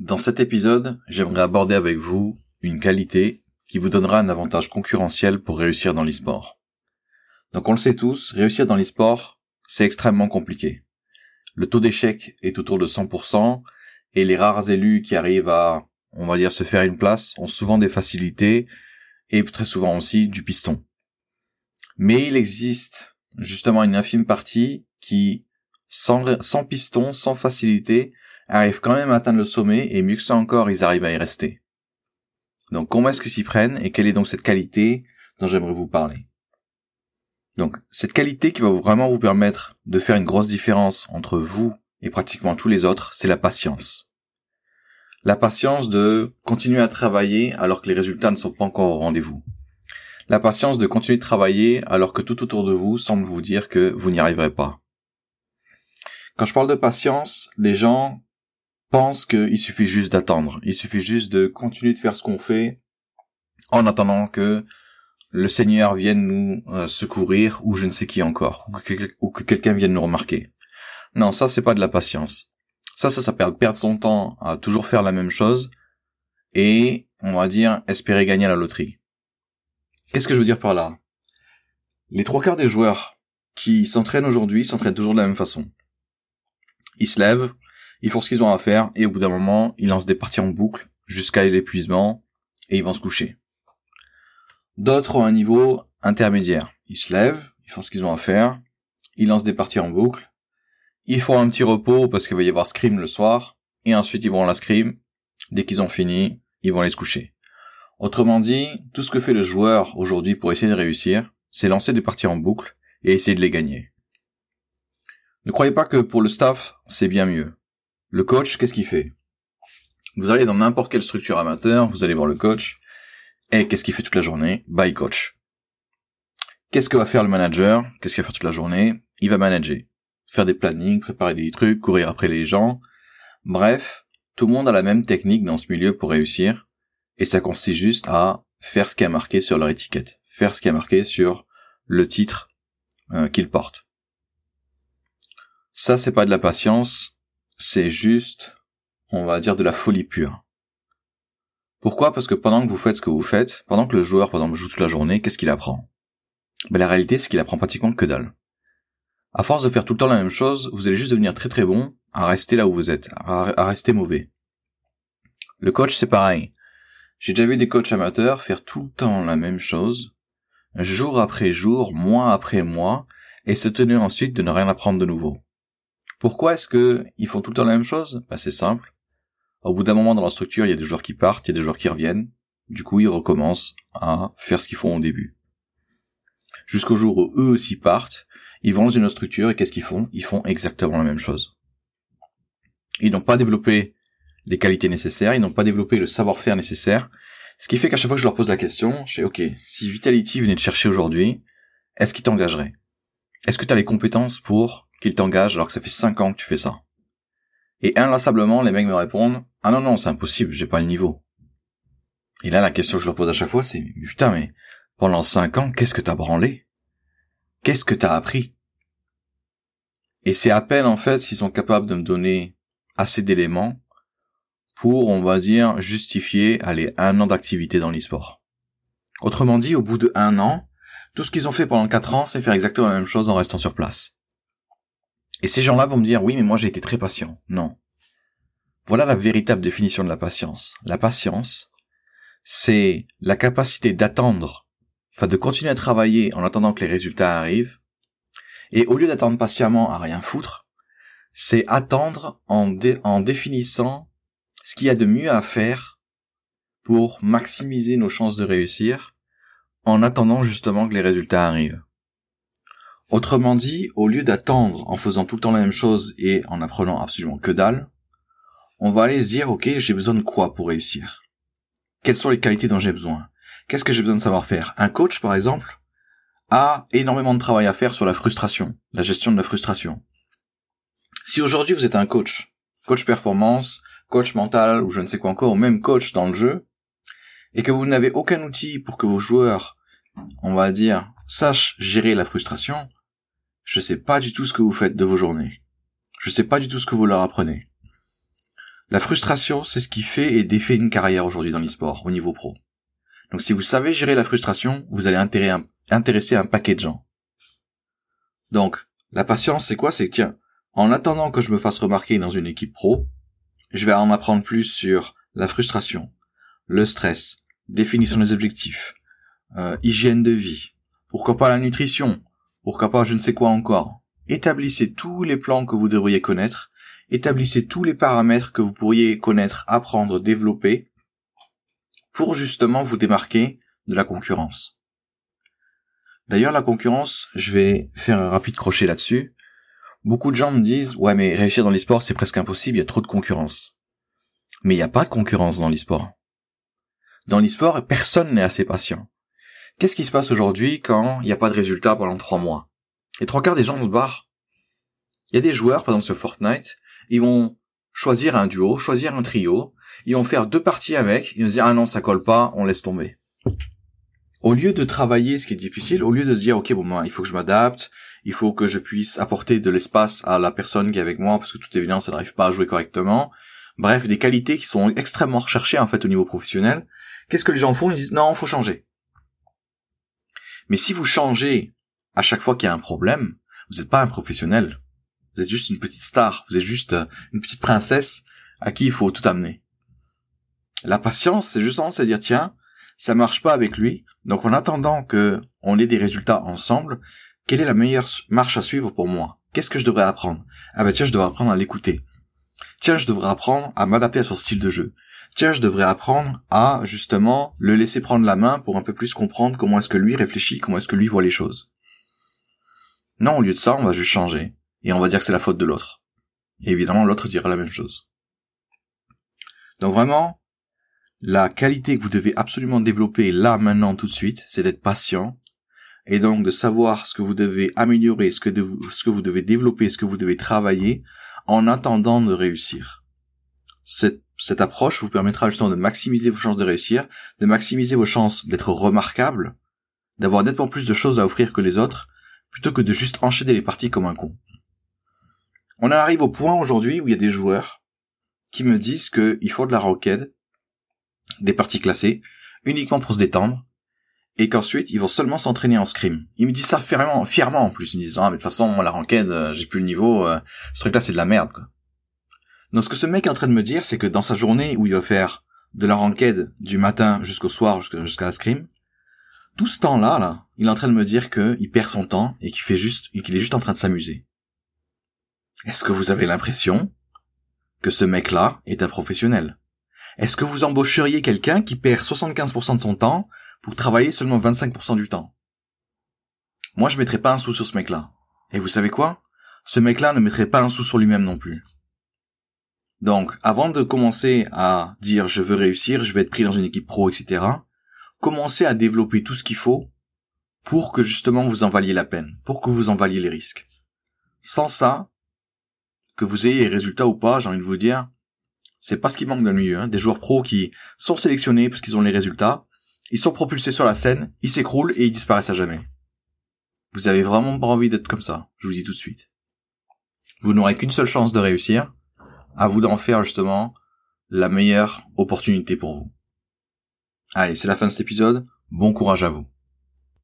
Dans cet épisode, j'aimerais aborder avec vous une qualité qui vous donnera un avantage concurrentiel pour réussir dans l'e-sport. Donc on le sait tous, réussir dans l'e-sport, c'est extrêmement compliqué. Le taux d'échec est autour de 100% et les rares élus qui arrivent à, on va dire, se faire une place ont souvent des facilités et très souvent aussi du piston. Mais il existe justement une infime partie qui, sans, sans piston, sans facilité, arrivent quand même à atteindre le sommet et mieux que ça encore, ils arrivent à y rester. Donc comment est-ce qu'ils s'y prennent et quelle est donc cette qualité dont j'aimerais vous parler? Donc cette qualité qui va vraiment vous permettre de faire une grosse différence entre vous et pratiquement tous les autres, c'est la patience. La patience de continuer à travailler alors que les résultats ne sont pas encore au rendez-vous. La patience de continuer de travailler alors que tout autour de vous semble vous dire que vous n'y arriverez pas. Quand je parle de patience, les gens pense qu'il suffit juste d'attendre. Il suffit juste de continuer de faire ce qu'on fait en attendant que le Seigneur vienne nous euh, secourir ou je ne sais qui encore ou que, quelqu'un vienne nous remarquer. Non, ça c'est pas de la patience. Ça, ça, perd, perdre son temps à toujours faire la même chose et on va dire espérer gagner à la loterie. Qu'est-ce que je veux dire par là? Les trois quarts des joueurs qui s'entraînent aujourd'hui s'entraînent toujours de la même façon. Ils se lèvent, ils font ce qu'ils ont à faire, et au bout d'un moment, ils lancent des parties en boucle, jusqu'à l'épuisement, et ils vont se coucher. D'autres ont un niveau intermédiaire. Ils se lèvent, ils font ce qu'ils ont à faire, ils lancent des parties en boucle, ils font un petit repos parce qu'il va y avoir scrim le soir, et ensuite ils vont à la scrim, dès qu'ils ont fini, ils vont aller se coucher. Autrement dit, tout ce que fait le joueur aujourd'hui pour essayer de réussir, c'est lancer des parties en boucle et essayer de les gagner. Ne croyez pas que pour le staff, c'est bien mieux. Le coach, qu'est-ce qu'il fait? Vous allez dans n'importe quelle structure amateur, vous allez voir le coach, et qu'est-ce qu'il fait toute la journée? Bah, il coach. Qu'est-ce que va faire le manager? Qu'est-ce qu'il va faire toute la journée? Il va manager. Faire des plannings, préparer des trucs, courir après les gens. Bref, tout le monde a la même technique dans ce milieu pour réussir, et ça consiste juste à faire ce qui est marqué sur leur étiquette, faire ce qui est marqué sur le titre euh, qu'ils portent. Ça, c'est pas de la patience, c'est juste, on va dire, de la folie pure. Pourquoi? Parce que pendant que vous faites ce que vous faites, pendant que le joueur, par exemple, joue toute la journée, qu'est-ce qu'il apprend? Ben, La réalité, c'est qu'il apprend pratiquement que dalle. À force de faire tout le temps la même chose, vous allez juste devenir très très bon à rester là où vous êtes, à, rester mauvais. Le coach, c'est pareil. J'ai déjà vu des coachs amateurs faire tout le temps la même chose, jour après jour, mois après mois, et se tenir ensuite de ne rien apprendre de nouveau. Pourquoi est-ce que ils font tout le temps la même chose? Bah, C'est simple. Au bout d'un moment dans la structure, il y a des joueurs qui partent, il y a des joueurs qui reviennent. Du coup, ils recommencent à faire ce qu'ils font au début. Jusqu'au jour où eux aussi partent, ils vont dans une autre structure et qu'est-ce qu'ils font? Ils font exactement la même chose. Ils n'ont pas développé les qualités nécessaires, ils n'ont pas développé le savoir-faire nécessaire. Ce qui fait qu'à chaque fois que je leur pose la question, je fais OK, si Vitality venait te chercher aujourd'hui, est-ce qu'il t'engagerait Est-ce que tu as les compétences pour qu'il t'engage alors que ça fait 5 ans que tu fais ça. Et inlassablement, les mecs me répondent, ah non, non, c'est impossible, j'ai pas le niveau. Et là, la question que je leur pose à chaque fois, c'est, putain, mais pendant 5 ans, qu'est-ce que t'as branlé? Qu'est-ce que t'as appris? Et c'est à peine, en fait, s'ils sont capables de me donner assez d'éléments pour, on va dire, justifier, aller un an d'activité dans l'e-sport. Autrement dit, au bout de un an, tout ce qu'ils ont fait pendant 4 ans, c'est faire exactement la même chose en restant sur place. Et ces gens-là vont me dire, oui, mais moi j'ai été très patient. Non. Voilà la véritable définition de la patience. La patience, c'est la capacité d'attendre, enfin de continuer à travailler en attendant que les résultats arrivent, et au lieu d'attendre patiemment à rien foutre, c'est attendre en, définissant ce qu'il y a de mieux à faire pour maximiser nos chances de réussir, en attendant justement que les résultats arrivent. Autrement dit, au lieu d'attendre en faisant tout le temps la même chose et en apprenant absolument que dalle, on va aller se dire, ok, j'ai besoin de quoi pour réussir? Quelles sont les qualités dont j'ai besoin? Qu'est-ce que j'ai besoin de savoir faire? Un coach, par exemple, a énormément de travail à faire sur la frustration, la gestion de la frustration. Si aujourd'hui vous êtes un coach, coach performance, coach mental ou je ne sais quoi encore, ou même coach dans le jeu, et que vous n'avez aucun outil pour que vos joueurs, on va dire, sachent gérer la frustration, je sais pas du tout ce que vous faites de vos journées. Je sais pas du tout ce que vous leur apprenez. La frustration, c'est ce qui fait et défait une carrière aujourd'hui dans l'e-sport, au niveau pro. Donc si vous savez gérer la frustration, vous allez intéresser un paquet de gens. Donc, la patience, c'est quoi? C'est que tiens, en attendant que je me fasse remarquer dans une équipe pro, je vais en apprendre plus sur la frustration, le stress, définition des objectifs, euh, hygiène de vie, pourquoi pas la nutrition, pourquoi pas je ne sais quoi encore. Établissez tous les plans que vous devriez connaître, établissez tous les paramètres que vous pourriez connaître, apprendre, développer, pour justement vous démarquer de la concurrence. D'ailleurs, la concurrence, je vais faire un rapide crochet là-dessus. Beaucoup de gens me disent, ouais, mais réussir dans l'e-sport, c'est presque impossible, il y a trop de concurrence. Mais il n'y a pas de concurrence dans l'e-sport. Dans l'e-sport, personne n'est assez patient. Qu'est-ce qui se passe aujourd'hui quand il n'y a pas de résultat pendant trois mois? Les trois quarts des gens se barrent. Il y a des joueurs, par exemple sur Fortnite, ils vont choisir un duo, choisir un trio, ils vont faire deux parties avec, ils vont se dire ah non ça colle pas, on laisse tomber. Au lieu de travailler ce qui est difficile, au lieu de se dire ok bon ben, il faut que je m'adapte, il faut que je puisse apporter de l'espace à la personne qui est avec moi parce que toute évidence elle n'arrive pas à jouer correctement. Bref, des qualités qui sont extrêmement recherchées en fait au niveau professionnel. Qu'est-ce que les gens font? Ils disent non, faut changer. Mais si vous changez à chaque fois qu'il y a un problème, vous n'êtes pas un professionnel. Vous êtes juste une petite star. Vous êtes juste euh, une petite princesse à qui il faut tout amener. La patience, c'est justement se dire tiens, ça marche pas avec lui. Donc en attendant que on ait des résultats ensemble, quelle est la meilleure marche à suivre pour moi? Qu'est-ce que je devrais apprendre? Ah ben tiens, je devrais apprendre à l'écouter. Tiens, je devrais apprendre à m'adapter à son style de jeu tiens, je devrais apprendre à justement le laisser prendre la main pour un peu plus comprendre comment est-ce que lui réfléchit, comment est-ce que lui voit les choses. Non, au lieu de ça, on va juste changer et on va dire que c'est la faute de l'autre. Et évidemment, l'autre dira la même chose. Donc vraiment, la qualité que vous devez absolument développer là, maintenant, tout de suite, c'est d'être patient et donc de savoir ce que vous devez améliorer, ce que, vous devez développer, ce que vous devez travailler en attendant de réussir. Cette cette approche vous permettra justement de maximiser vos chances de réussir, de maximiser vos chances d'être remarquable, d'avoir nettement plus de choses à offrir que les autres, plutôt que de juste enchaîner les parties comme un con. On arrive au point aujourd'hui où il y a des joueurs qui me disent qu'il faut de la roquette, des parties classées, uniquement pour se détendre, et qu'ensuite ils vont seulement s'entraîner en scrim. Ils me disent ça fièrement, en plus. Ils me disent ah mais de toute façon la ranked euh, j'ai plus le niveau, euh, ce truc là c'est de la merde quoi. Donc ce que ce mec est en train de me dire, c'est que dans sa journée où il va faire de la ranked du matin jusqu'au soir, jusqu'à la scrim, tout ce temps-là, là, il est en train de me dire qu'il perd son temps et qu'il fait juste, qu'il est juste en train de s'amuser. Est-ce que vous avez l'impression que ce mec-là est un professionnel? Est-ce que vous embaucheriez quelqu'un qui perd 75% de son temps pour travailler seulement 25% du temps? Moi, je mettrais pas un sou sur ce mec-là. Et vous savez quoi? Ce mec-là ne mettrait pas un sou sur lui-même non plus. Donc, avant de commencer à dire je veux réussir, je vais être pris dans une équipe pro, etc., commencez à développer tout ce qu'il faut pour que justement vous en valiez la peine, pour que vous en valiez les risques. Sans ça, que vous ayez les résultats ou pas, j'ai envie de vous dire, c'est pas ce qui manque dans le milieu. Des joueurs pros qui sont sélectionnés parce qu'ils ont les résultats, ils sont propulsés sur la scène, ils s'écroulent et ils disparaissent à jamais. Vous avez vraiment pas envie d'être comme ça, je vous dis tout de suite. Vous n'aurez qu'une seule chance de réussir, à vous d'en faire justement la meilleure opportunité pour vous. Allez, c'est la fin de cet épisode. Bon courage à vous.